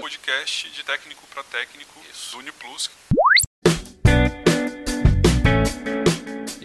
Podcast de técnico para técnico do Uniplus.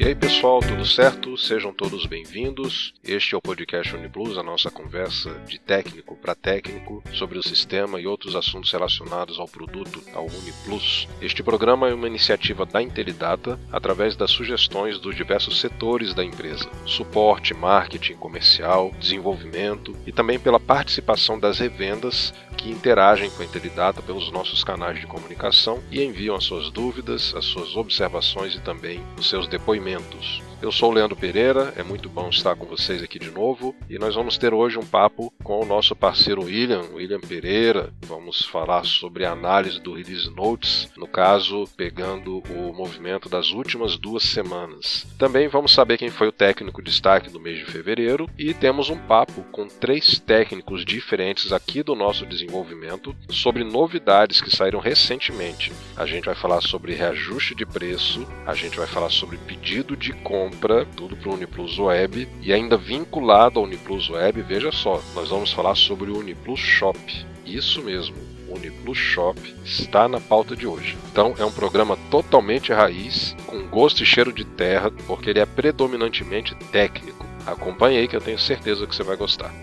E aí pessoal, tudo certo? Sejam todos bem-vindos. Este é o podcast Uniplus, a nossa conversa de técnico para técnico sobre o sistema e outros assuntos relacionados ao produto, ao Uniplus. Este programa é uma iniciativa da Intelidata através das sugestões dos diversos setores da empresa: suporte, marketing, comercial, desenvolvimento e também pela participação das revendas que interagem com a Intelidata pelos nossos canais de comunicação e enviam as suas dúvidas, as suas observações e também os seus depoimentos eventos. Eu sou o Leandro Pereira, é muito bom estar com vocês aqui de novo e nós vamos ter hoje um papo com o nosso parceiro William, William Pereira. Vamos falar sobre a análise do Release Notes, no caso, pegando o movimento das últimas duas semanas. Também vamos saber quem foi o técnico destaque do mês de fevereiro e temos um papo com três técnicos diferentes aqui do nosso desenvolvimento sobre novidades que saíram recentemente. A gente vai falar sobre reajuste de preço, a gente vai falar sobre pedido de compra compra, tudo para o Uniplus Web e ainda vinculado ao Uniplus Web, veja só, nós vamos falar sobre o Uniplus Shop. Isso mesmo, Uniplus Shop está na pauta de hoje. Então é um programa totalmente raiz, com gosto e cheiro de terra, porque ele é predominantemente técnico. Acompanhe aí que eu tenho certeza que você vai gostar.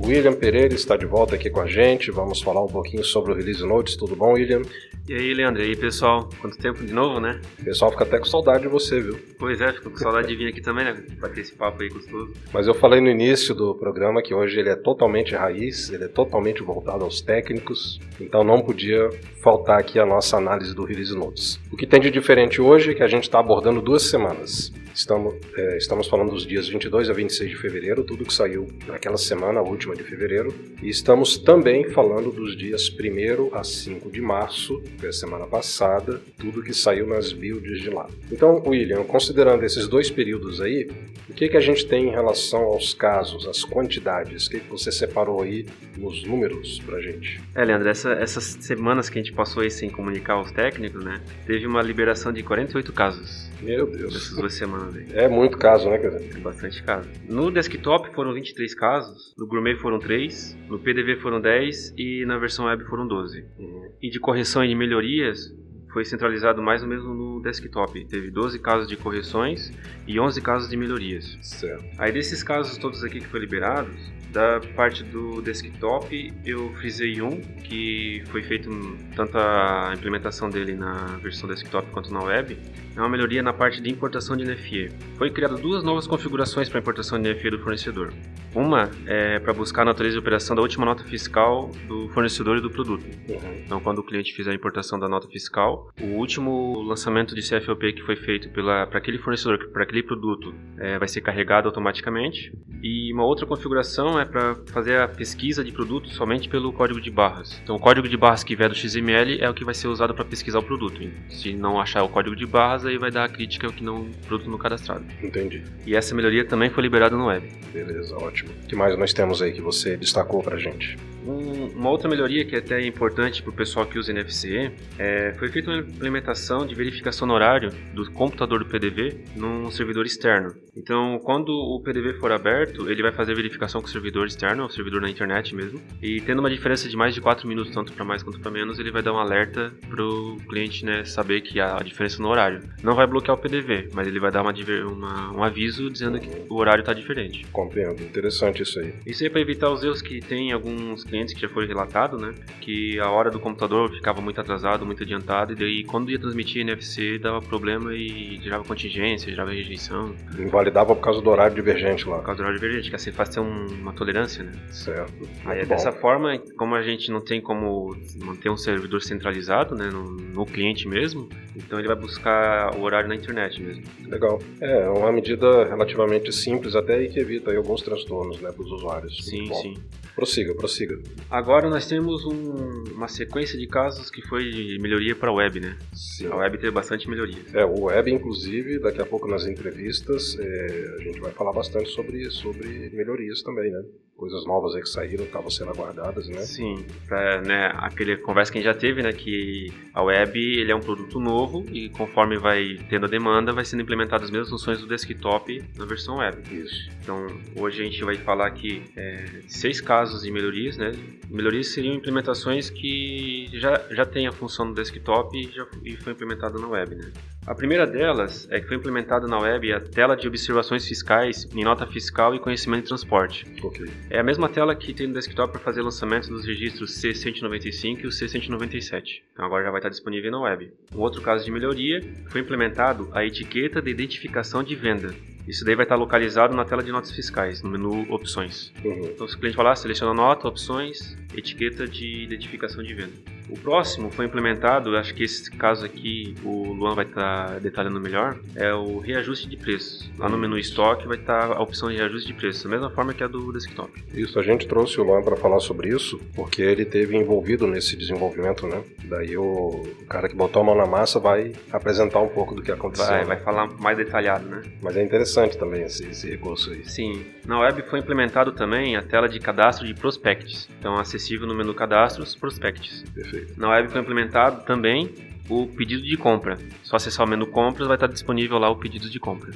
William Pereira está de volta aqui com a gente. Vamos falar um pouquinho sobre o Release Notes. Tudo bom, William? E aí, Leandro? E aí, pessoal? Quanto tempo de novo, né? O pessoal fica até com saudade de você, viu? Pois é, fico com saudade de vir aqui também, né? Bater esse papo aí gostoso. Mas eu falei no início do programa que hoje ele é totalmente raiz, ele é totalmente voltado aos técnicos, então não podia faltar aqui a nossa análise do Release Notes. O que tem de diferente hoje é que a gente está abordando duas semanas. Estamos, é, estamos falando dos dias 22 a 26 de fevereiro, tudo que saiu naquela semana, a última de fevereiro. E estamos também falando dos dias 1 a 5 de março, que é a semana passada, tudo que saiu nas builds de lá. Então, William, considerando esses dois períodos aí, o que, que a gente tem em relação aos casos, às quantidades? O que, que você separou aí nos números pra gente? É, Leandro, essa, essas semanas que a gente passou aí sem comunicar aos técnicos, né? Teve uma liberação de 48 casos. Meu Deus. Essas duas semanas aí. É muito caso, né, cara? É bastante caso. No desktop foram 23 casos, no Gourmet foram 3, no PDV foram 10 e na versão web foram 12. Uhum. E de correção e de melhorias, foi centralizado mais ou menos no desktop. Teve 12 casos de correções e 11 casos de melhorias. Certo. Aí desses casos todos aqui que foram liberados, da parte do desktop, eu frisei um que foi feito tanto a implementação dele na versão desktop quanto na web. É uma melhoria na parte de importação de NFE. Foi criado duas novas configurações para importação de NFE do fornecedor. Uma é para buscar a natureza de operação da última nota fiscal do fornecedor e do produto. Uhum. Então, quando o cliente fizer a importação da nota fiscal, o último lançamento de CFOP que foi feito para aquele fornecedor, para aquele produto, é, vai ser carregado automaticamente. E uma outra configuração é para fazer a pesquisa de produtos somente pelo código de barras. Então, o código de barras que vier do XML é o que vai ser usado para pesquisar o produto. Se não achar o código de barras, aí vai dar a crítica que não produto não cadastrado. Entendi. E essa melhoria também foi liberada no web. Beleza, ótimo. O que mais nós temos aí que você destacou para gente? Um, uma outra melhoria que é até importante para o pessoal que usa NFC é, foi feita uma implementação de verificação no horário do computador do PDV num servidor externo. Então, quando o PDV for aberto, ele vai fazer verificação com o servidor externo, o servidor na internet mesmo, e tendo uma diferença de mais de 4 minutos, tanto para mais quanto para menos, ele vai dar um alerta para o cliente né, saber que há a diferença no horário. Não vai bloquear o PDV, mas ele vai dar uma, uma, um aviso dizendo que o horário está diferente. Compreendo, interessante isso aí. Isso aí é para evitar os erros que tem alguns clientes que já foi relatado, né? Que a hora do computador ficava muito atrasado, muito adiantado, e daí quando ia transmitir NFC dava problema e gerava contingência, gerava rejeição. Invalidava por causa do horário divergente lá. Por causa do horário divergente, que assim faz ter um, uma tolerância, né? Certo. Aí é dessa forma, como a gente não tem como manter um servidor centralizado, né? No, no cliente mesmo, então ele vai buscar o horário na internet mesmo. Legal. É uma medida relativamente simples até e que evita alguns transtornos, né, para os usuários. Sim, sim. Prossiga, prossiga. Agora nós temos um, uma sequência de casos que foi de melhoria para a web, né? Sim. A web teve bastante melhoria. É, o web, inclusive, daqui a pouco nas entrevistas, é, a gente vai falar bastante sobre, sobre melhorias também, né? Coisas novas aí que saíram, estavam sendo aguardadas, né? Sim, pra, né, aquele conversa que a gente já teve, né, que a web ele é um produto novo e conforme vai tendo a demanda, vai sendo implementadas as mesmas funções do desktop na versão web. Isso. Então, hoje a gente vai falar aqui é, seis casos de melhorias, né? Melhorias seriam implementações que já, já tem a função no desktop e, já, e foi implementada na web, né? A primeira delas é que foi implementada na web a tela de observações fiscais em nota fiscal e conhecimento de transporte. Ok. É a mesma tela que tem no desktop para fazer lançamento dos registros C195 e o C197. Então agora já vai estar disponível na web. Um outro caso de melhoria foi implementado a etiqueta de identificação de venda. Isso daí vai estar localizado na tela de notas fiscais, no menu Opções. Uhum. Então, se o cliente falar, seleciona nota, opções, etiqueta de identificação de venda. O próximo foi implementado, acho que esse caso aqui o Luan vai estar detalhando melhor, é o reajuste de preços. Lá no menu estoque vai estar a opção de reajuste de preços, da mesma forma que a do desktop. Isso, a gente trouxe o Luan para falar sobre isso, porque ele teve envolvido nesse desenvolvimento, né? Daí o cara que botou a mão na massa vai apresentar um pouco do que aconteceu. Vai, né? vai falar mais detalhado, né? Mas é interessante também esse, esse recurso aí. Sim, na web foi implementado também a tela de cadastro de prospects, então acessível no menu cadastros, prospects. Perfeito. Na web foi implementado também o pedido de compra. Só acessar o menu compras vai estar disponível lá o pedido de compra.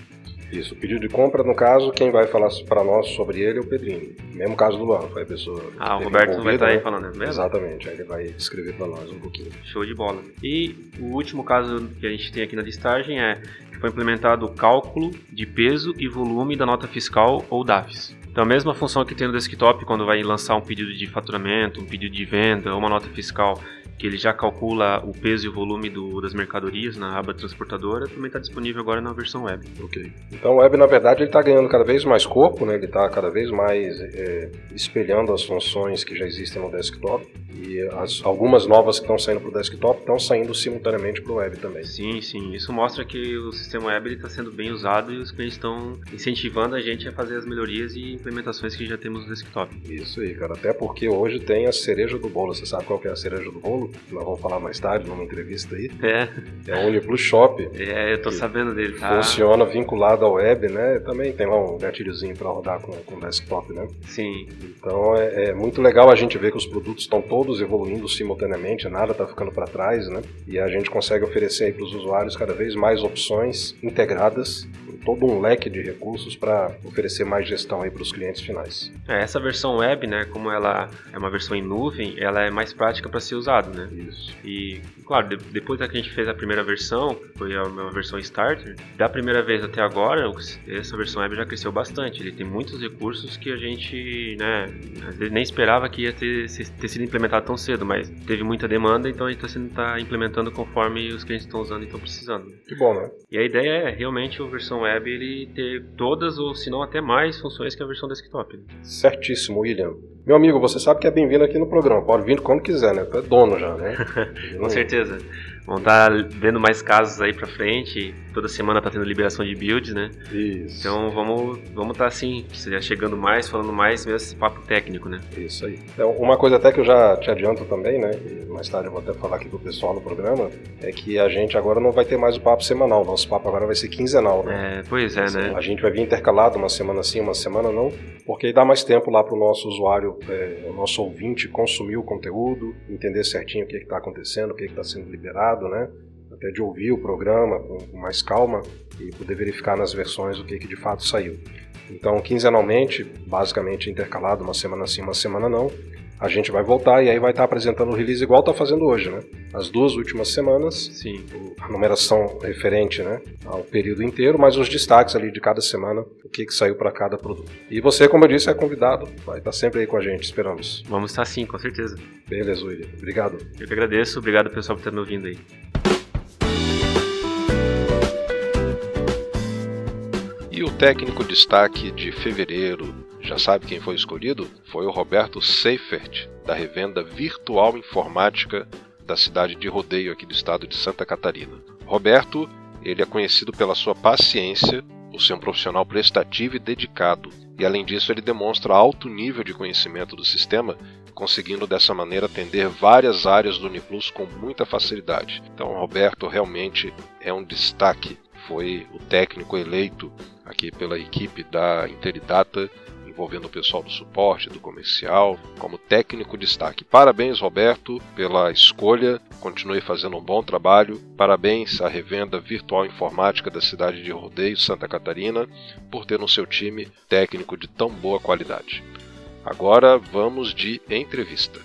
Isso, o pedido de compra, no caso, quem vai falar para nós sobre ele é o Pedrinho. Mesmo caso do Luan, foi a pessoa. que Ah, o Roberto vai estar aí né? falando, é mesmo? Exatamente, aí ele vai descrever para nós um pouquinho. Show de bola. E o último caso que a gente tem aqui na listagem é que foi implementado o cálculo de peso e volume da nota fiscal ou DAFs. Então, a mesma função que tem no desktop quando vai lançar um pedido de faturamento, um pedido de venda uma nota fiscal, que ele já calcula o peso e o volume do- das mercadorias na aba transportadora, também está disponível agora na versão web. Ok. Então o web, na verdade, ele está ganhando cada vez mais corpo, né? ele está cada vez mais é, espelhando as funções que já existem no desktop. E as- algumas novas que estão saindo para o desktop estão saindo simultaneamente para o web também. Sim, sim. Isso mostra que o sistema web está sendo bem usado e os clientes estão incentivando a gente a fazer as melhorias e implementações que já temos no desktop. Isso aí, cara. Até porque hoje tem a cereja do bolo. Você sabe qual que é a cereja do bolo? Nós vamos falar mais tarde numa entrevista aí. É, É o Uniplus Shop. é eu tô sabendo dele, tá? Funciona vinculado ao web, né? Também tem lá um gatilhozinho para rodar com, com desktop, né? Sim, Então é, é muito legal a gente ver que os produtos estão todos evoluindo simultaneamente, nada está ficando para trás, né? E a gente consegue oferecer aí para os usuários cada vez mais opções integradas, todo um leque de recursos para oferecer mais gestão aí para os clientes finais. É, essa versão web, né, como ela é uma versão em nuvem, ela é mais prática para ser usada, né? Isso. E, claro, de- depois da que a gente fez a primeira versão, que foi a uma versão starter, da primeira vez até agora, essa versão web já cresceu bastante. Ele tem muitos recursos que a gente, né, às vezes nem esperava que ia ter, ter sido implementado tão cedo, mas teve muita demanda, então a gente está tá implementando conforme os clientes estão usando e estão precisando. né? Que bom, né? E a ideia é realmente a versão web ele ter todas ou se não até mais funções que a versão desktop. né? Certíssimo, William. Meu amigo, você sabe que é bem-vindo aqui no programa. Pode vir quando quiser, né? Tu é dono já, né? Com certeza. Vão estar vendo mais casos aí pra frente. Toda semana tá tendo liberação de builds, né? Isso. Então vamos vamos tá assim, já chegando mais, falando mais mesmo esse papo técnico, né? Isso aí. Então, uma coisa até que eu já te adianto também, né? E mais tarde eu vou até falar aqui pro pessoal no programa, é que a gente agora não vai ter mais o papo semanal. Nosso papo agora vai ser quinzenal, né? É, pois é, né? A gente vai vir intercalado uma semana sim, uma semana não, porque aí dá mais tempo lá pro nosso usuário, é, o nosso ouvinte consumir o conteúdo, entender certinho o que está acontecendo, o que está sendo liberado, né? Até de ouvir o programa com, com mais calma e poder verificar nas versões o que, que de fato saiu. Então, quinzenalmente, basicamente intercalado, uma semana sim, uma semana não, a gente vai voltar e aí vai estar apresentando o release igual está fazendo hoje, né? As duas últimas semanas, Sim. a numeração referente né, ao período inteiro, mas os destaques ali de cada semana, o que, que saiu para cada produto. E você, como eu disse, é convidado, vai estar sempre aí com a gente, esperamos. Vamos estar sim, com certeza. Beleza, William. Obrigado. Eu que agradeço, obrigado pessoal por estar me ouvindo aí. E o técnico destaque de fevereiro, já sabe quem foi escolhido? Foi o Roberto Seifert, da revenda Virtual Informática da cidade de Rodeio, aqui do estado de Santa Catarina. Roberto, ele é conhecido pela sua paciência, por ser um profissional prestativo e dedicado, e além disso ele demonstra alto nível de conhecimento do sistema, conseguindo dessa maneira atender várias áreas do Uniplus com muita facilidade. Então, Roberto realmente é um destaque, foi o técnico eleito aqui pela equipe da Interidata envolvendo o pessoal do suporte, do comercial, como técnico destaque. Parabéns, Roberto, pela escolha. Continue fazendo um bom trabalho. Parabéns à revenda virtual informática da cidade de Rodeio, Santa Catarina, por ter no seu time técnico de tão boa qualidade. Agora vamos de entrevista.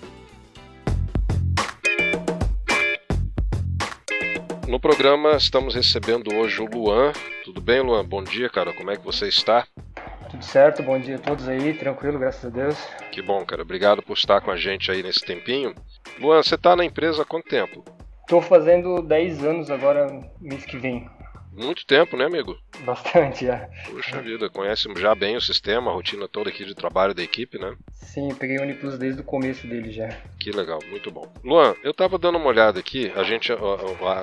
No programa estamos recebendo hoje o Luan. Tudo bem, Luan? Bom dia, cara. Como é que você está? Tudo certo, bom dia a todos aí, tranquilo, graças a Deus. Que bom, cara. Obrigado por estar com a gente aí nesse tempinho. Luan, você está na empresa há quanto tempo? Estou fazendo 10 anos agora, mês que vem. Muito tempo, né, amigo? Bastante, já. Puxa vida, conhece já bem o sistema, a rotina toda aqui de trabalho da equipe, né? Sim, eu peguei o Uniplus desde o começo dele já. Que legal, muito bom. Luan, eu tava dando uma olhada aqui, a gente, a,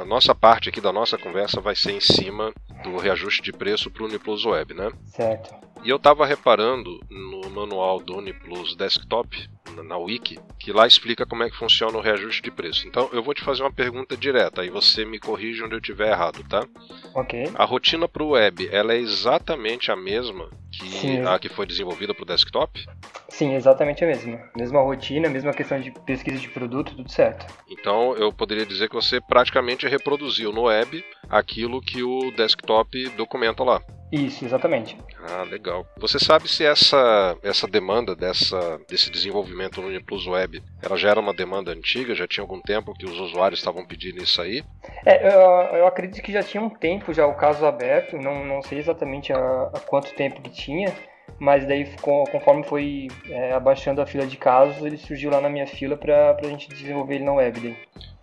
a nossa parte aqui da nossa conversa vai ser em cima do reajuste de preço para o Uniplus Web, né? Certo. E eu estava reparando no manual do Uniplus Desktop, na Wiki, que lá explica como é que funciona o reajuste de preço. Então eu vou te fazer uma pergunta direta, aí você me corrige onde eu estiver errado, tá? Ok. A rotina para o web, ela é exatamente a mesma que Sim. a que foi desenvolvida para o desktop? Sim, exatamente a mesma. Mesma rotina, mesma questão de pesquisa de produto, tudo certo. Então eu poderia dizer que você praticamente reproduziu no web aquilo que o desktop documenta lá. Isso, exatamente. Ah, legal. Você sabe se essa, essa demanda dessa, desse desenvolvimento no Uniplus Web, ela já era uma demanda antiga? Já tinha algum tempo que os usuários estavam pedindo isso aí? É, eu, eu acredito que já tinha um tempo já o caso aberto, não, não sei exatamente há, há quanto tempo que tinha, mas daí conforme foi é, abaixando a fila de casos, ele surgiu lá na minha fila para a gente desenvolver ele na web daí.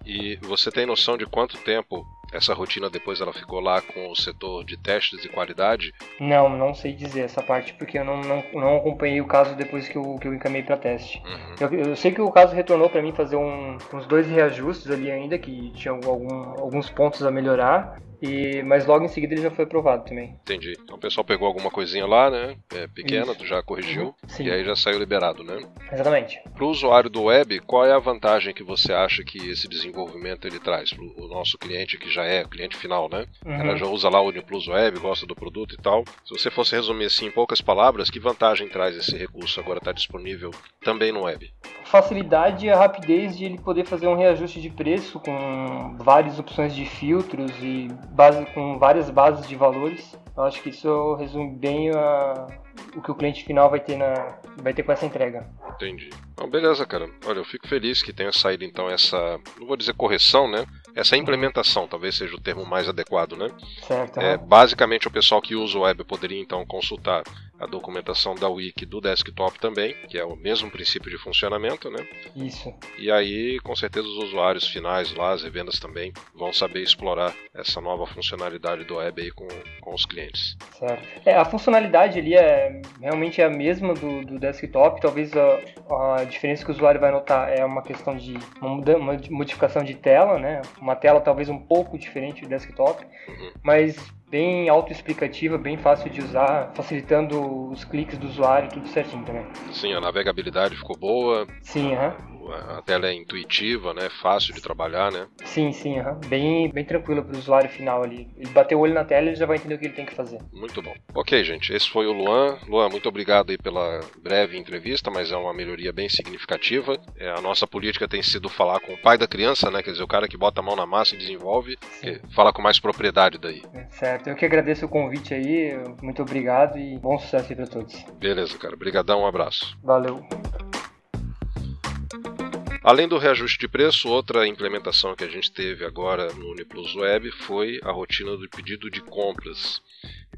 E você tem noção de quanto tempo essa rotina depois ela ficou lá com o setor de testes de qualidade? Não, não sei dizer essa parte, porque eu não, não, não acompanhei o caso depois que eu, que eu encaminhei para teste. Uhum. Eu, eu sei que o caso retornou para mim fazer um- uns dois reajustes ali ainda, que tinham algum- alguns pontos a melhorar, e, mas logo em seguida ele já foi aprovado também. Entendi. Então o pessoal pegou alguma coisinha lá, né? É, pequena, Isso. tu já corrigiu. Sim. E aí já saiu liberado, né? Exatamente. Para o usuário do web, qual é a vantagem que você acha que esse desenvolvimento ele traz para o nosso cliente que já é cliente final, né? Uhum. Ela já usa lá o Uniplus Web, gosta do produto e tal. Se você fosse resumir assim em poucas palavras, que vantagem traz esse recurso agora estar disponível também no web? Facilidade e a rapidez de ele poder fazer um reajuste de preço com várias opções de filtros e base, com várias bases de valores. Eu acho que isso resume bem a- o que o cliente final vai ter, na, vai ter com essa entrega. Entendi. Então, beleza, cara. Olha, eu fico feliz que tenha saído então essa, não vou dizer correção, né? Essa implementação, talvez seja o termo mais adequado, né? Certo? É, basicamente, o pessoal que usa o web poderia então consultar a documentação da wiki do desktop também, que é o mesmo princípio de funcionamento, né? Isso. E aí, com certeza, os usuários finais lá, as revendas também, vão saber explorar essa nova funcionalidade do web aí com, com os clientes. Certo. É, a funcionalidade ali é realmente a mesma do, do desktop. Talvez a, a diferença que o usuário vai notar é uma questão de uma, muda- uma modificação de tela, né? Uma tela talvez um pouco diferente do desktop, Uhum. mas bem autoexplicativa, bem fácil de usar, facilitando os cliques do usuário, tudo certinho também. Sim, a navegabilidade ficou boa, Sim, aham. A tela é intuitiva, né? Fácil de trabalhar, né? Sim, sim, aham. Bem, bem tranquilo para o usuário final ali. Ele bater o olho na tela, ele já vai entender o que ele tem que fazer. Muito bom. Ok, gente, esse foi o Luan. Luan, muito obrigado aí pela breve entrevista, mas é uma melhoria bem significativa. É, a nossa política tem sido falar com o pai da criança, né? Quer dizer, o cara que bota a mão na massa e desenvolve, fala com mais propriedade daí. Certo. Eu que agradeço o convite aí. Muito obrigado e bom sucesso aí para todos. Beleza, cara. Obrigadão, um abraço. Valeu. Além do reajuste de preço, outra implementação que a gente teve agora no Uniplus Web foi a rotina do pedido de compras.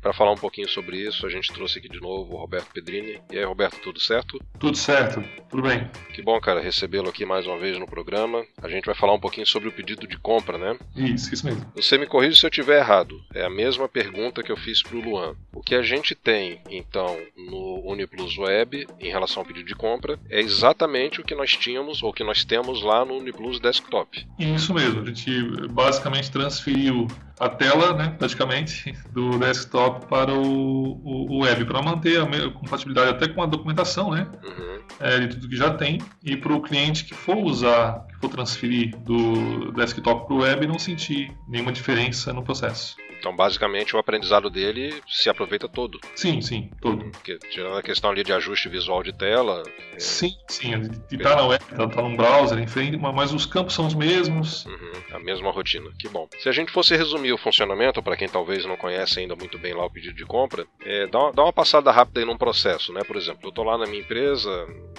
Para falar um pouquinho sobre isso, a gente trouxe aqui de novo o Roberto Pedrini. E aí, Roberto, tudo certo? Tudo certo, tudo bem. Que bom, cara, recebê-lo aqui mais uma vez no programa. A gente vai falar um pouquinho sobre o pedido de compra, né? Isso, isso mesmo. Você me corrige se eu estiver errado. É a mesma pergunta que eu fiz para o Luan. O que a gente tem, então, no Uniplus Web em relação ao pedido de compra é exatamente o que nós tínhamos ou que nós temos lá no Uniplus Desktop. Isso mesmo, a gente basicamente transferiu a tela, né, praticamente, do desktop para o, o, o web, para manter a compatibilidade até com a documentação, né, Uhum. é, de tudo que já tem, e para o cliente que for usar, que for transferir do desktop para o web, não sentir nenhuma diferença no processo. Então, basicamente, o aprendizado dele se aproveita todo. Sim, sim, todo. Porque, tirando a questão ali de ajuste visual de tela. É... Sim, sim. De estar tá na web, tá, tá num browser, enfim, mas os campos são os mesmos. Uhum, a mesma rotina. Que bom. Se a gente fosse resumir o funcionamento, para quem talvez não conhece ainda muito bem lá o pedido de compra, é, dá, uma, dá uma passada rápida aí num processo, né? Por exemplo, eu estou lá na minha empresa,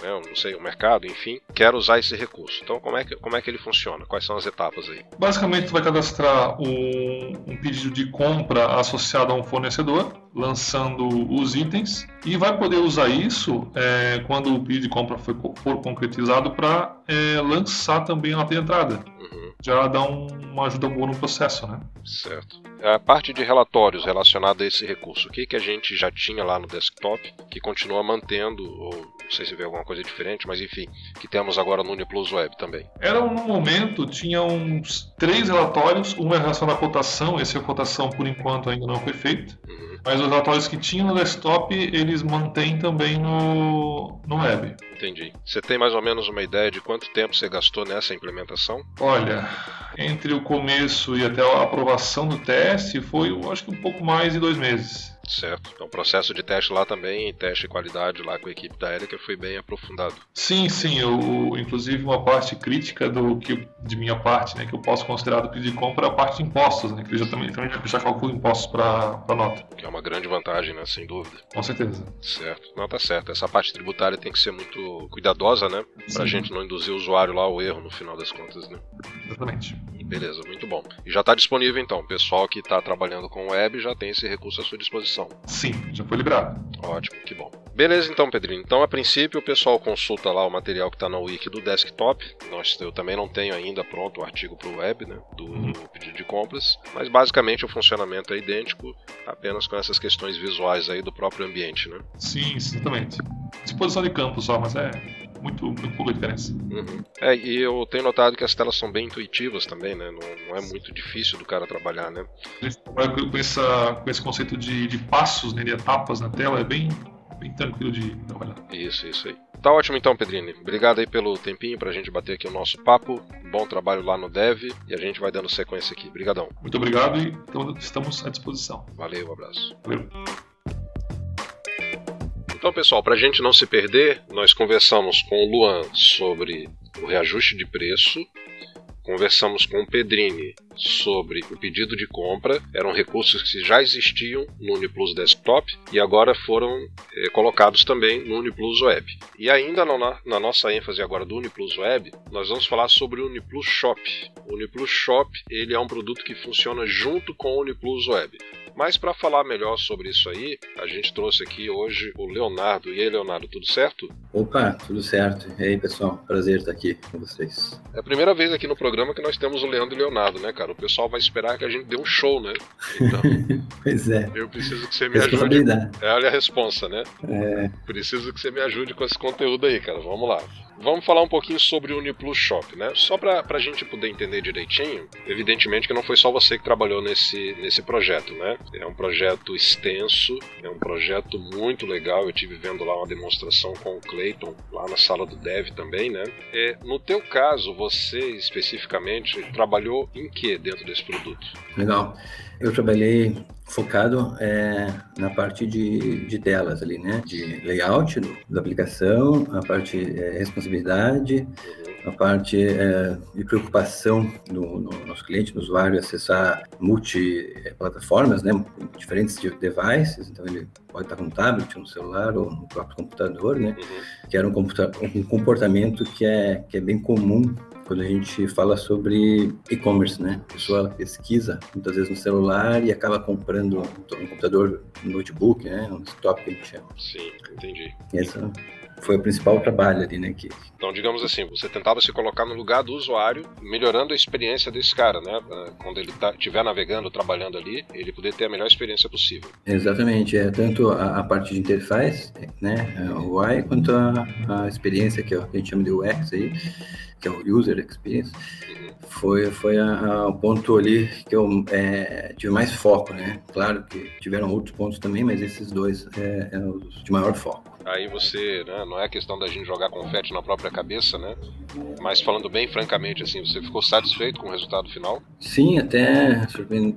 né, não sei, o mercado, enfim, quero usar esse recurso. Então, como é que, como é que ele funciona? Quais são as etapas aí? Basicamente, tu vai cadastrar um, um pedido de compra associado a um fornecedor, lançando os itens, e vai poder usar isso é, quando o pedido de compra for, for concretizado para é, lançar também a nota de entrada. Uhum. Já dá um, uma ajuda boa no processo, né? Certo. A parte de relatórios relacionada a esse recurso, o que, que a gente já tinha lá no desktop, que continua mantendo, ou não sei se vê alguma coisa diferente, mas enfim, que temos agora no Uniplus Web também. Era no momento, tinha uns três relatórios, um é relacionado à cotação, esse é a cotação por enquanto ainda não foi feito, uhum. mas os relatórios que tinham no desktop, eles mantêm também no, no web. Entendi. Você tem mais ou menos uma ideia de quanto tempo você gastou nessa implementação? Olha, entre o começo e até a aprovação do teste, foi, eu acho que um pouco mais de dois meses. Certo. Então o processo de teste lá também, teste de qualidade lá com a equipe da Erika foi bem aprofundado. Sim, sim. Eu, inclusive uma parte crítica do que de minha parte, né, que eu posso considerar do pedido de compra é a parte de impostos, né, que eu já também, também já calculo impostos para a nota. Que é uma grande vantagem, né, sem dúvida. Com certeza. Certo. Não, tá certo. Essa parte tributária tem que ser muito cuidadosa, né, para a gente não induzir o usuário lá ao erro no final das contas, né. Exatamente. Beleza, muito bom. E já está disponível então. O pessoal que está trabalhando com web já tem esse recurso à sua disposição. Sim, já foi liberado. Ótimo, que bom. Beleza então, Pedrinho. Então, a princípio, o pessoal consulta lá o material que está na wiki do desktop. Nós, eu também não tenho ainda pronto o artigo para o web, né, do uhum. pedido de compras. Mas basicamente o funcionamento é idêntico, apenas com essas questões visuais aí do próprio ambiente, né? Sim, exatamente. Disposição de campo só, mas é muito, muito pouca diferença. Uhum. É, e eu tenho notado que as telas são bem intuitivas também, né? Não, não é muito difícil do cara trabalhar, né? Com, essa, com esse conceito de, de passos, né, de etapas na tela, é bem, bem tranquilo de trabalhar. Isso, isso aí. Tá ótimo então, Pedrini. Obrigado aí pelo tempinho pra gente bater aqui o nosso papo. Bom trabalho lá no Dev e a gente vai dando sequência aqui. Obrigadão. Muito obrigado e estamos à disposição. Valeu, um abraço. Valeu. Então, pessoal, para a gente não se perder, nós conversamos com o Luan sobre o reajuste de preço, conversamos com o Pedrini sobre o pedido de compra, eram recursos que já existiam no Uniplus Desktop e agora foram é, colocados também no Uniplus Web. E ainda na, na, nossa ênfase agora do Uniplus Web, nós vamos falar sobre o Uniplus Shop. O Uniplus Shop ele é um produto que funciona junto com o Uniplus Web. Mas para falar melhor sobre isso aí, a gente trouxe aqui hoje o Leonardo. E aí, Leonardo, tudo certo? Opa, tudo certo. E aí, pessoal, prazer estar aqui com vocês. É a primeira vez aqui no programa que nós temos o Leandro e o Leonardo, né, cara? O pessoal vai esperar que a gente dê um show, né? Então, pois é. Eu preciso que você me ajude. É, olha a responsa, né? É. Preciso que você me ajude com esse conteúdo aí, cara. Vamos lá. Vamos falar um pouquinho sobre o Uniplus Shop, né? Só para a gente poder entender direitinho, evidentemente que não foi só você que trabalhou nesse, nesse projeto, né? É um projeto extenso, é um projeto muito legal. Eu tive vendo lá uma demonstração com o Clayton lá na sala do Dev também, né? É, no teu caso, você especificamente trabalhou em que dentro desse produto? Legal. Eu trabalhei focado é, na parte de, de telas ali, né? De layout do, da aplicação, a parte é, responsabilidade, a parte é, de preocupação do, no nosso cliente, no usuário, acessar multi-plataformas, né? Diferentes devices, então ele pode estar com um tablet, no celular ou no próprio computador, né? Que era um, um comportamento que é, que é bem comum quando a gente fala sobre e-commerce, né? A pessoa pesquisa muitas vezes no celular e acaba comprando um computador, um notebook, né? Um desktop que a gente chama. Sim, entendi. Essa foi o principal trabalho ali, né? Que... Então, digamos assim, você tentava se colocar no lugar do usuário, melhorando a experiência desse cara, né? Quando ele estiver tá, navegando, trabalhando ali, ele poder ter a melhor experiência possível. Exatamente, é tanto a, a parte de interface, né? O UI, quanto a, a experiência que, a gente chama de UX aí que é o User Experience, foi, foi o ponto ali que eu é, tive mais foco, né? Claro que tiveram outros pontos também, mas esses dois é, é os de maior foco. Aí você, né, não é questão da gente jogar confete na própria cabeça, né? Mas falando bem francamente, assim, você ficou satisfeito com o resultado final? Sim, até surpre...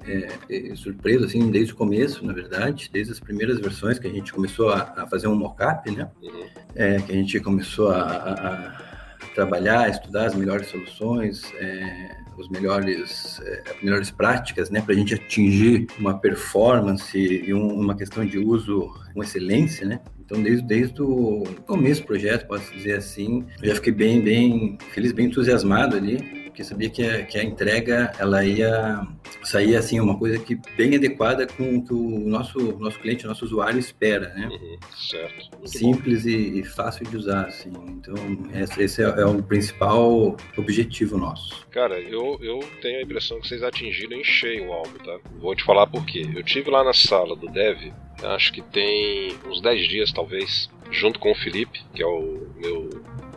é, surpreso, assim, desde o começo, na verdade, desde as primeiras versões que a gente começou a, a fazer um mockup, né? Uhum. É, que a gente começou a, a trabalhar, estudar as melhores soluções, é, os melhores, é, as melhores práticas, né, para a gente atingir uma performance e um, uma questão de uso com excelência, né? Então, desde, desde o começo do projeto, posso dizer assim, eu já fiquei bem, bem feliz, bem entusiasmado ali porque sabia que a, que a entrega ela ia sair assim uma coisa que bem adequada com o que o nosso nosso cliente, o nosso usuário espera, né? Uhum, certo. Muito Simples e, e, fácil de usar, assim. Então esse, esse é, é, o principal objetivo nosso. Cara, eu, eu tenho a impressão que vocês atingiram em cheio o álbum, tá? Vou te falar por quê. Eu tive lá na sala do Dev, acho que tem uns 10 dias talvez, junto com o Felipe, que é o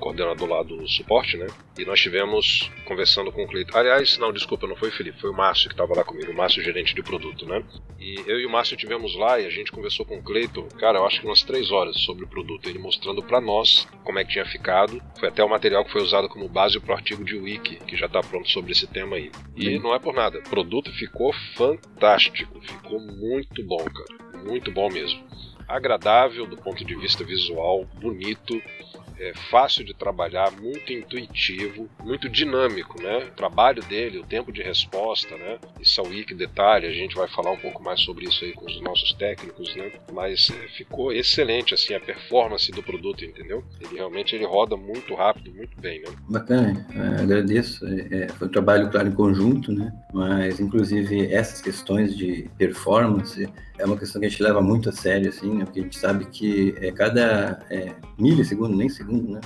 coordenador lá do suporte, né? E nós tivemos conversando com o Cleiton. Aliás, não, desculpa, não foi o Felipe, foi o Márcio que estava lá comigo, o Márcio, gerente de produto, né? E eu e o Márcio tivemos lá e a gente conversou com o Cleiton, cara, eu acho que umas três horas sobre o produto, ele mostrando para nós como é que tinha ficado. Foi até o material que foi usado como base para o artigo de Wiki, que já está pronto sobre esse tema aí. E não é por nada, o produto ficou fantástico, ficou muito bom, cara, muito bom mesmo agradável do ponto de vista visual, bonito, é fácil de trabalhar, muito intuitivo, muito dinâmico, né? O trabalho dele, o tempo de resposta, né? Isso é o wiki detalhe, a gente vai falar um pouco mais sobre isso aí com os nossos técnicos, né? Mas é, ficou excelente, assim, a performance do produto, entendeu? Ele realmente ele roda muito rápido, muito bem, né? Bacana, é, agradeço. É, é, foi um trabalho, claro, em conjunto, né? Mas, inclusive, essas questões de performance é uma questão que a gente leva muito a sério, assim, né? Porque a gente sabe que é, cada é, milissegundo, nem segundo, né?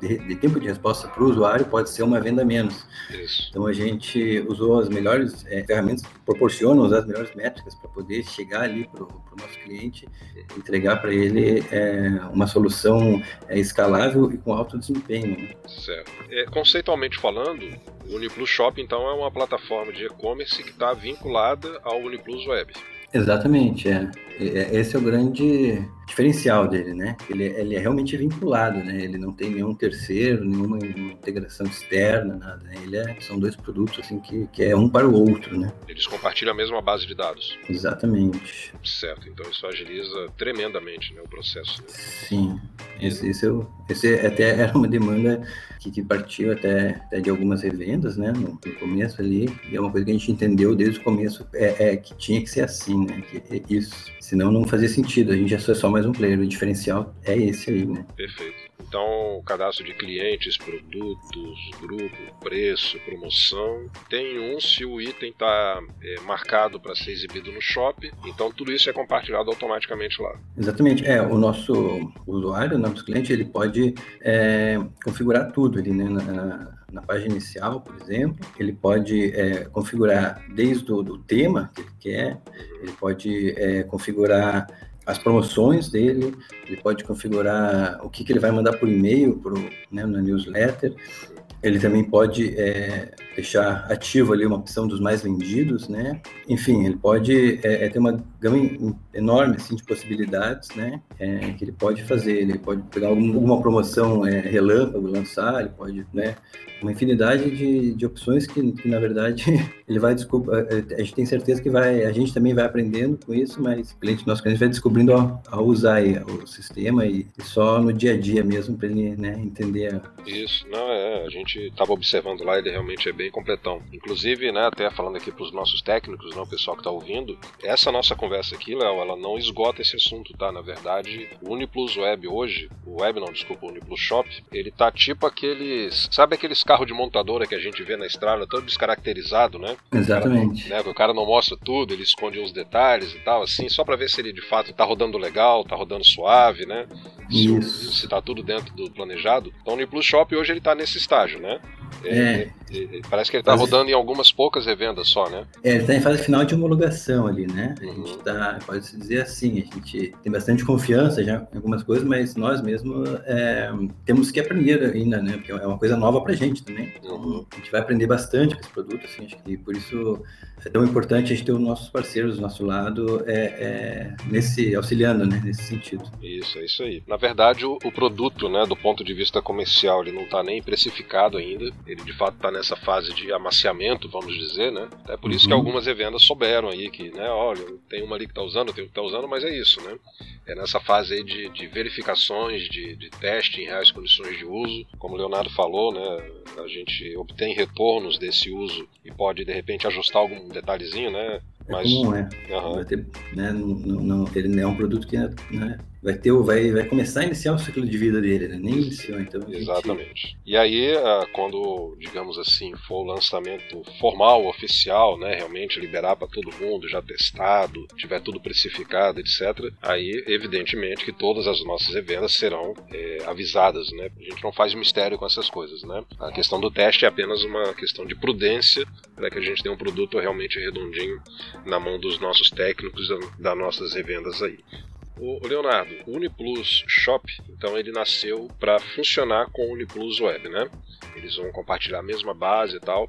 De, de tempo de resposta para o usuário pode ser uma venda menos. Isso. Então a gente usou as melhores é, ferramentas que proporcionam usar as melhores métricas para poder chegar ali para o nosso cliente, entregar para ele é, uma solução é, escalável e com alto desempenho. Né? Certo. É, conceitualmente falando, o Uniplus Shop então é uma plataforma de e-commerce que está vinculada ao Uniplus Web. Exatamente, é. é. Esse é o grande diferencial dele, né? Ele, ele é realmente vinculado, né? Ele não tem nenhum terceiro, nenhuma integração externa, nada. Né? Ele é, são dois produtos assim que, que é um para o outro, né? Eles compartilham a mesma base de dados. Exatamente. Certo. Então isso agiliza tremendamente né, o processo. Né? Sim. Esse, esse, é o, esse até era uma demanda que, que partiu até, até, de algumas revendas, né? No, no, começo ali. E é uma coisa que a gente entendeu desde o começo é, é que tinha que ser assim, né? Que, é isso. Senão não fazia sentido. A gente é só mais um player. O diferencial é esse aí, né? Perfeito. Então, cadastro de clientes, produtos, grupo, preço, promoção. Tem um se o item está é, marcado para ser exibido no shop. Então, tudo isso é compartilhado automaticamente lá. Exatamente. É, o nosso usuário, o nosso cliente, ele pode é, configurar tudo ali, né? Na, na página inicial, por exemplo, ele pode é, configurar desde o do tema que ele quer, ele pode é, configurar as promoções dele, ele pode configurar o que, que ele vai mandar por e-mail pro, né, na newsletter, ele também pode é, deixar ativo ali uma opção dos mais vendidos, né? Enfim, ele pode é, é ter uma gama enorme assim de possibilidades, né? É, que ele pode fazer. Ele pode pegar alguma promoção é, relâmpago, lançar, ele pode, né? Uma infinidade de, de opções que, que, na verdade, ele vai descobrir. A gente tem certeza que vai, a gente também vai aprendendo com isso, mas o cliente, nosso cliente vai descobrindo ao, ao usar aí, o sistema e, e, só no dia a dia mesmo para ele, né? Entender. Isso, não é. A gente estava observando lá, ele realmente é bem completão. Inclusive, né? Até falando aqui para os nossos técnicos, né, o pessoal que está ouvindo, essa nossa conversa aqui, Léo, ela não esgota esse assunto, tá? Na verdade, o Uniplus Web hoje, o Web não, desculpa, o Uniplus Shop, ele tá tipo aqueles, sabe aqueles carros de montadora que a gente vê na estrada, todo descaracterizado, né? Exatamente. O cara, né, o cara não mostra tudo, ele esconde uns detalhes e tal, assim, só para ver se ele de fato tá rodando legal, tá rodando suave, né? Se, Isso. se tá tudo dentro do planejado. Então o Uniplus Shop hoje ele tá nesse estágio, né? É. parece que ele está rodando em algumas poucas revendas só, né? É, ele está em fase final de homologação ali, né? A uhum. gente está, pode-se dizer assim, a gente tem bastante confiança já em algumas coisas, mas nós mesmos é, temos que aprender ainda, né? Porque é uma coisa nova para a gente também. Uhum. A gente vai aprender bastante com esse produto, assim, acho que por isso é tão importante a gente ter os nossos parceiros do nosso lado é, é, nesse auxiliando, né? Nesse sentido. Isso, é isso aí. Na verdade, o, o produto, né, do ponto de vista comercial, ele não está nem precificado ainda. Ele de fato está nessa fase de amaciamento, vamos dizer, né? É por isso que uhum. algumas revendas souberam aí que, né, olha, tem uma ali que está usando, tem um que está usando, mas é isso, né? É nessa fase aí de, de verificações, de, de teste em reais condições de uso. Como o Leonardo falou, né, a gente obtém retornos desse uso e pode de repente ajustar algum detalhezinho, né? É mas, comum, é. Uhum. Ter, né, não, não, ele é um produto que né, vai ter vai, vai começar a iniciar o ciclo de vida dele, né? Nem iniciou, então. Exatamente. E aí, ah, quando, digamos assim, for o lançamento formal, oficial, né? Realmente liberar para todo mundo, já testado, tiver tudo precificado, etc. Aí, evidentemente, que todas as nossas revendas serão é, avisadas, né? A gente não faz mistério com essas coisas, né? A questão do teste é apenas uma questão de prudência para que a gente tenha um produto realmente redondinho na mão dos nossos técnicos das nossas revendas aí. O Leonardo, o Uniplus Shop, então ele nasceu para funcionar com o Uniplus Web, né? Eles vão compartilhar a mesma base e tal.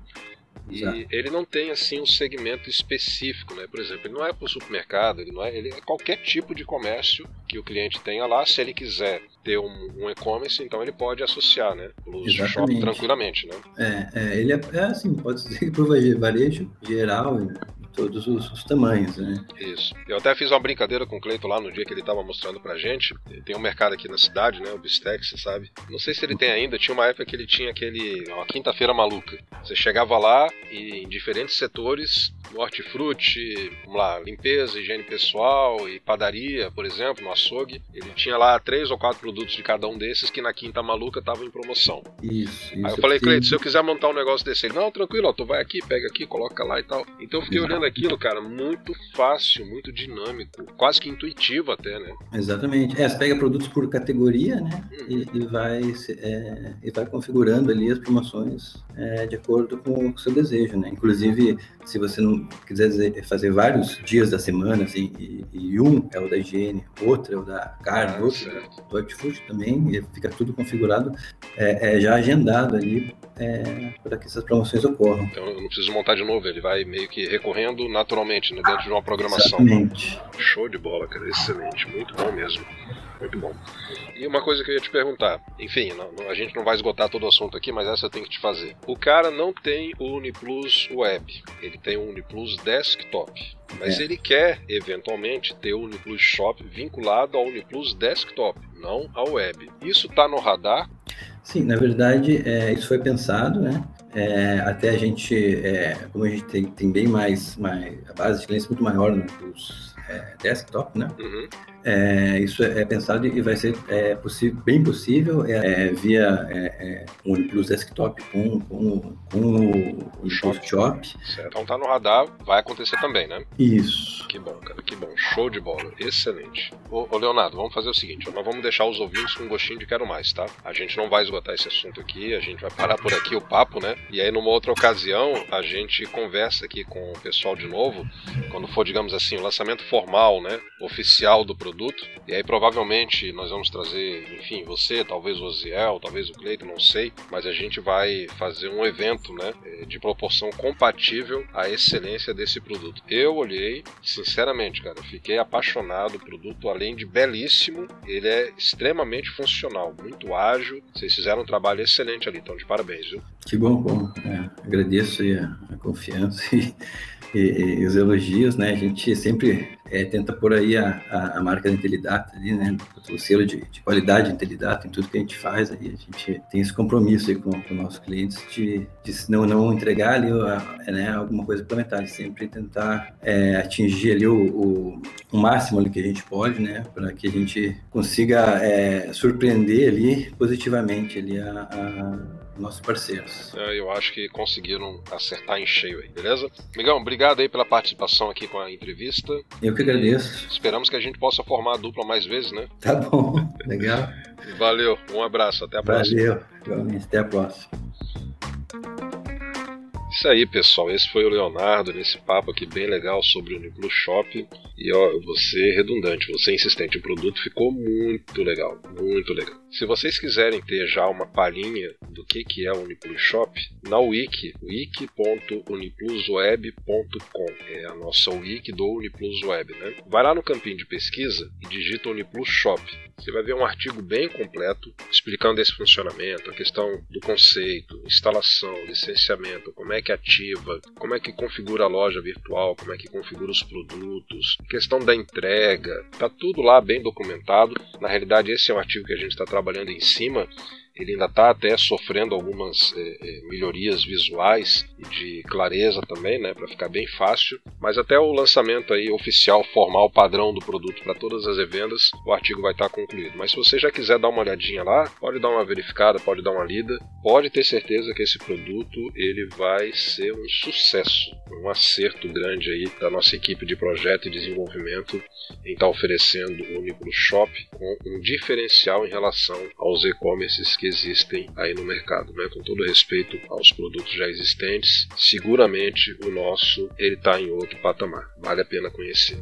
E Exato. ele não tem assim um segmento específico, né? Por exemplo, ele não é para o supermercado, ele não é, ele é qualquer tipo de comércio que o cliente tenha lá. Se ele quiser ter um, um e-commerce, então ele pode associar, né? O shop tranquilamente, né? É, é ele é, é assim, pode dizer que para varejo geral, todos os, os, tamanhos, né? Isso. Eu até fiz uma brincadeira com o Cleiton lá no dia que ele estava mostrando pra gente. Tem um mercado aqui na cidade, né? O Bistex, você sabe? Não sei se ele tem ainda. Tinha uma época que ele tinha aquele... Uma quinta-feira maluca. Você chegava lá e em diferentes setores, hortifruti, vamos lá, limpeza, higiene pessoal e padaria, por exemplo, no açougue. Ele tinha lá três ou quatro produtos de cada um desses que na quinta maluca estavam em promoção. Isso, isso. Aí eu falei, Cleiton, se eu quiser montar um negócio desse, ele, não, tranquilo, ó, tu vai aqui, pega aqui, coloca lá e tal. Então eu fiquei Exato. olhando aquilo, cara, muito fácil, muito dinâmico, quase que intuitivo até, né? Exatamente. É, você pega produtos por categoria, né? Uhum. E, e, vai, é, e vai configurando ali as promoções é, de acordo com o seu desejo, né? Inclusive, se você não quiser fazer vários dias da semana, assim, e, e um é o da higiene, outro é o da carne, ah, outro é do hortifruti também, e fica tudo configurado, é, é já agendado ali é, para que essas promoções ocorram. Então eu não preciso montar de novo, ele vai meio que recorrendo naturalmente né, dentro de uma programação. Exatamente. Show de bola, cara, excelente, muito bom mesmo. Muito bom. E uma coisa que eu ia te perguntar, enfim, não, não, a gente não vai esgotar todo o assunto aqui, mas essa eu tenho que te fazer. O cara não tem o Uniplus Web, ele tem o Uniplus Desktop. Mas é. ele quer, eventualmente, ter o Uniplus Shop vinculado ao Uniplus Desktop, não ao web. Isso está no radar? Sim, na verdade, é, isso foi pensado, né? É, até a gente, é, como a gente tem, tem bem mais, mais, a base de clientes muito maior nos é, desktop, né? Uhum. É, isso é pensado e vai ser é, possível, bem possível é, é via é, um OnePlus Desktop com, com, com o, Shop. Shop. Certo. Então tá no radar, vai acontecer também, né? Isso. Que bom, cara, que bom. Show de bola. Excelente. Ô, ô, Leonardo, vamos fazer o seguinte: nós vamos deixar os ouvintes com um gostinho de quero mais, tá? A gente não vai esgotar esse assunto aqui, a gente vai parar por aqui o papo, né? E aí, numa outra ocasião, a gente conversa aqui com o pessoal de novo, quando for, digamos assim, o lançamento formal, né? Oficial do produto produto. E aí provavelmente nós vamos trazer, enfim, você, talvez o Oziel, talvez o Cleiton, não sei, mas a gente vai fazer um evento, né, eh, de proporção compatível à excelência desse produto. Eu olhei, sinceramente, cara, fiquei apaixonado. O produto, além de belíssimo, ele é extremamente funcional, muito ágil. Vocês fizeram um trabalho excelente ali, então de parabéns, viu? Que bom, bom. É, agradeço a, a confiança e e, e, os elogios, né? A gente sempre é, tenta pôr aí a, a, a, marca da Intelidata ali, né? O selo de, de qualidade Intelidata em tudo que a gente faz aí. A gente tem esse compromisso aí com, com nossos clientes de, de não, não entregar ali a, né, alguma coisa complementar, sempre tentar é, atingir ali o, o, o, máximo ali que a gente pode, né? Para que a gente consiga é, surpreender ali positivamente ali a, a nossos parceiros. É, eu acho que conseguiram acertar em cheio aí, beleza? Migão, obrigado aí pela participação aqui com a entrevista. Eu que agradeço. Esperamos que a gente possa formar a dupla mais vezes, né? Tá bom, legal. Valeu, um abraço, até a próxima. Valeu, até a próxima. Isso aí, pessoal. Esse foi o Leonardo nesse papo aqui bem legal sobre o Uniplus Shop. E ó, eu vou ser redundante, vou ser insistente. O produto ficou muito legal, muito legal. Se vocês quiserem ter já uma palhinha do que, que é o Uniplus Shop, na wiki, wiki.uniplusweb.com é a nossa wiki do Uniplus Web, né? Vai lá no campinho de pesquisa e digita Uniplus Shop. Você vai ver um artigo bem completo explicando esse funcionamento, a questão do conceito, instalação, licenciamento, como é que ativa, como é que configura a loja virtual, como é que configura os produtos, questão da entrega, tá tudo lá bem documentado. Na realidade, esse é um artigo que a gente está trabalhando em cima ele ainda está até sofrendo algumas é, melhorias visuais e de clareza também, né, para ficar bem fácil. Mas até o lançamento aí oficial, formal, padrão do produto para todas as vendas, o artigo vai estar tá concluído. Mas se você já quiser dar uma olhadinha lá, pode dar uma verificada, pode dar uma lida, pode ter certeza que esse produto ele vai ser um sucesso, um acerto grande aí da nossa equipe de projeto e desenvolvimento em estar tá oferecendo o Uniqlo Shop com um diferencial em relação aos e-commerces que que existem aí no mercado, né? Com todo respeito aos produtos já existentes, seguramente o nosso ele está em outro patamar. Vale a pena conhecer.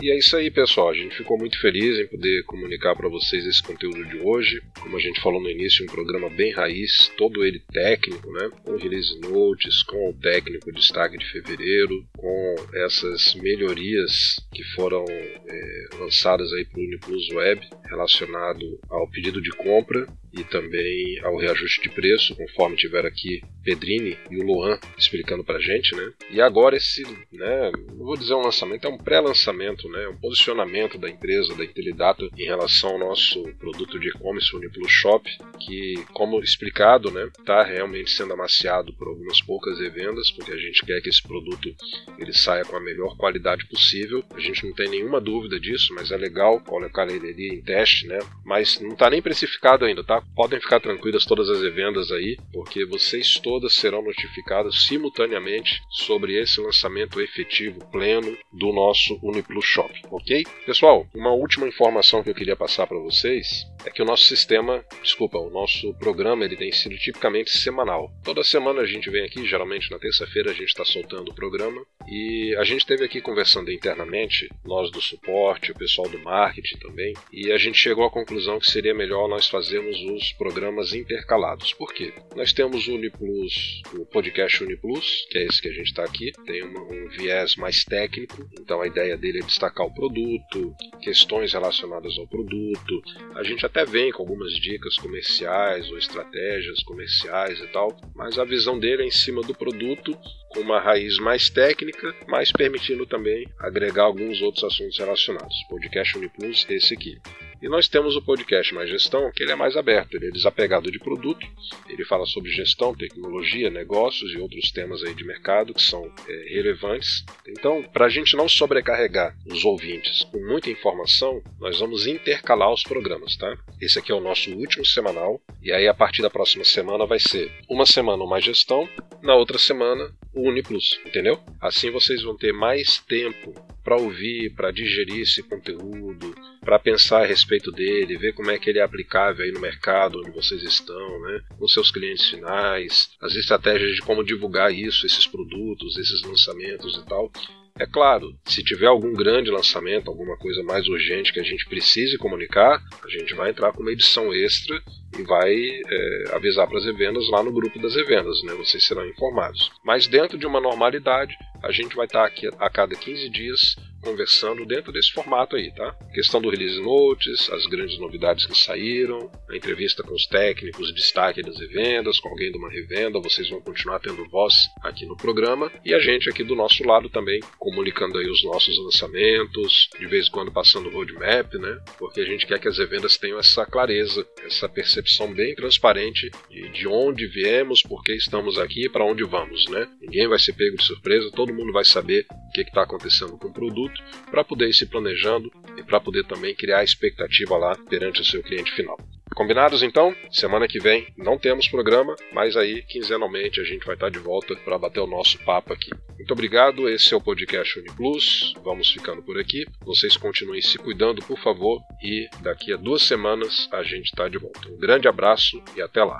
E é isso aí, pessoal. A gente ficou muito feliz em poder comunicar para vocês esse conteúdo de hoje. Como a gente falou no início, um programa bem raiz, todo ele técnico, né? Com release notes, com o técnico destaque de fevereiro, com essas melhorias que foram é, lançadas aí para o Uniplus Web relacionado ao pedido de compra e também ao reajuste de preço, conforme tiver aqui Pedrini e o Luan explicando para a gente, né? E agora esse, né, não vou dizer um lançamento, é um pré-lançamento, né, um posicionamento da empresa, da Intelidata em relação ao nosso produto de e-commerce, o Uniplus Shop, que, como explicado, né, está realmente sendo amaciado por algumas poucas revendas, porque a gente quer que esse produto ele saia com a melhor qualidade possível. A gente não tem nenhuma dúvida disso, mas é legal colocar ele ali em teste, né? Mas não está nem precificado ainda, tá? Podem ficar tranquilas todas as vendas aí, porque vocês todas serão notificadas simultaneamente sobre esse lançamento efetivo pleno do nosso Uniplus Shop, ok? Pessoal, uma última informação que eu queria passar para vocês é que o nosso sistema, desculpa, o nosso programa ele tem sido tipicamente semanal. Toda semana a gente vem aqui, geralmente na terça-feira a gente está soltando o programa e a gente esteve aqui conversando internamente, nós do suporte, o pessoal do marketing também, e a gente chegou à conclusão que seria melhor nós fazermos os programas intercalados. Por quê? Nós temos o Uniplus, o podcast Uniplus, que é esse que a gente está aqui, tem uma, um viés mais técnico, então a ideia dele é destacar o produto, questões relacionadas ao produto. A gente até vem com algumas dicas comerciais ou estratégias comerciais e tal, mas a visão dele é em cima do produto com uma raiz mais técnica, mas permitindo também agregar alguns outros assuntos relacionados. Podcast Uniplus, esse aqui. E nós temos o podcast Mais Gestão, que ele é mais aberto, ele é desapegado de produto, ele fala sobre gestão, tecnologia, negócios e outros temas aí de mercado que são é, relevantes. Então, para a gente não sobrecarregar os ouvintes com muita informação, nós vamos intercalar os programas, tá? Esse aqui é o nosso último semanal, e aí a partir da próxima semana vai ser uma semana o Mais Gestão, na outra semana o Uniplus, entendeu? Assim vocês vão ter mais tempo para ouvir, para digerir esse conteúdo, para pensar a respeito dele, ver como é que ele é aplicável aí no mercado onde vocês estão, né, com seus clientes finais, as estratégias de como divulgar isso, esses produtos, esses lançamentos e tal. É claro, se tiver algum grande lançamento, alguma coisa mais urgente que a gente precise comunicar, a gente vai entrar com uma edição extra e vai é, avisar para as revendas lá no grupo das revendas, né? Vocês serão informados. Mas dentro de uma normalidade, a gente vai estar aqui a cada 15 dias conversando dentro desse formato aí, tá? questão do release notes, as grandes novidades que saíram, a entrevista com os técnicos, destaque das revendas, com alguém de uma revenda, vocês vão continuar tendo voz aqui no programa e a gente aqui do nosso lado também comunicando aí os nossos lançamentos, de vez em quando passando roadmap, né? Porque a gente quer que as revendas tenham essa clareza, essa percepção bem transparente de, de onde viemos, por que estamos aqui e para onde vamos, né? Ninguém vai ser pego de surpresa, todo mundo vai saber o que está acontecendo com o produto para poder ir se planejando e para poder também criar expectativa lá perante o seu cliente final. Combinados então? Semana que vem não temos programa, mas aí quinzenalmente a gente vai estar de volta para bater o nosso papo aqui. Muito obrigado, esse é o podcast UniPlus. Vamos ficando por aqui. Vocês continuem se cuidando, por favor, e daqui a duas semanas a gente está de volta. Um grande abraço e até lá.